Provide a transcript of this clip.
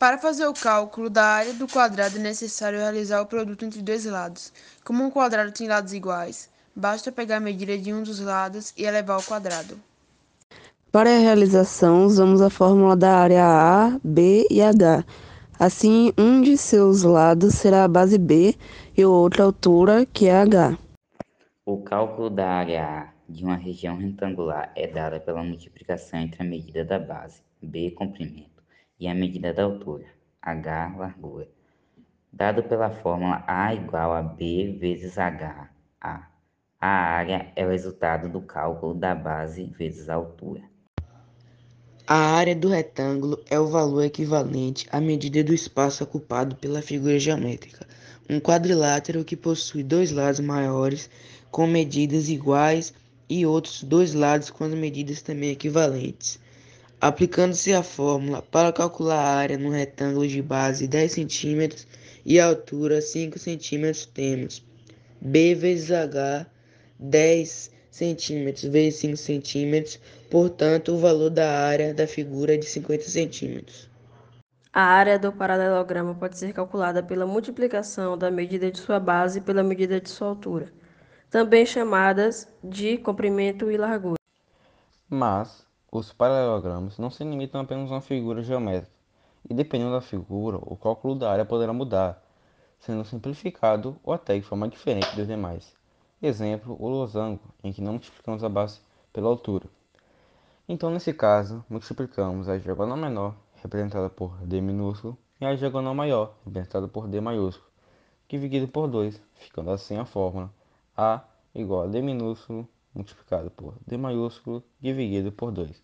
Para fazer o cálculo da área do quadrado é necessário realizar o produto entre dois lados. Como um quadrado tem lados iguais, basta pegar a medida de um dos lados e elevar ao quadrado. Para a realização, usamos a fórmula da área A, B e H. Assim, um de seus lados será a base B e o outro a altura, que é H. O cálculo da área A de uma região retangular é dado pela multiplicação entre a medida da base, B comprimento, e a medida da altura, h largura, dado pela fórmula A igual a B vezes H, A. A área é o resultado do cálculo da base vezes a altura. A área do retângulo é o valor equivalente à medida do espaço ocupado pela figura geométrica. Um quadrilátero que possui dois lados maiores com medidas iguais e outros dois lados com as medidas também equivalentes. Aplicando-se a fórmula para calcular a área no retângulo de base 10 cm e altura 5 cm, temos B vezes H 10 cm vezes 5 cm, portanto, o valor da área da figura é de 50 cm. A área do paralelogramo pode ser calculada pela multiplicação da medida de sua base pela medida de sua altura, também chamadas de comprimento e largura. Mas, os paralelogramas não se limitam apenas a uma figura geométrica, e dependendo da figura, o cálculo da área poderá mudar, sendo simplificado ou até de forma diferente dos demais. Exemplo, o losango, em que não multiplicamos a base pela altura. Então, nesse caso, multiplicamos a diagonal menor, representada por D minúsculo, e a diagonal maior, representada por D maiúsculo, dividido por 2, ficando assim a fórmula A igual a D minúsculo multiplicado por D maiúsculo dividido por 2.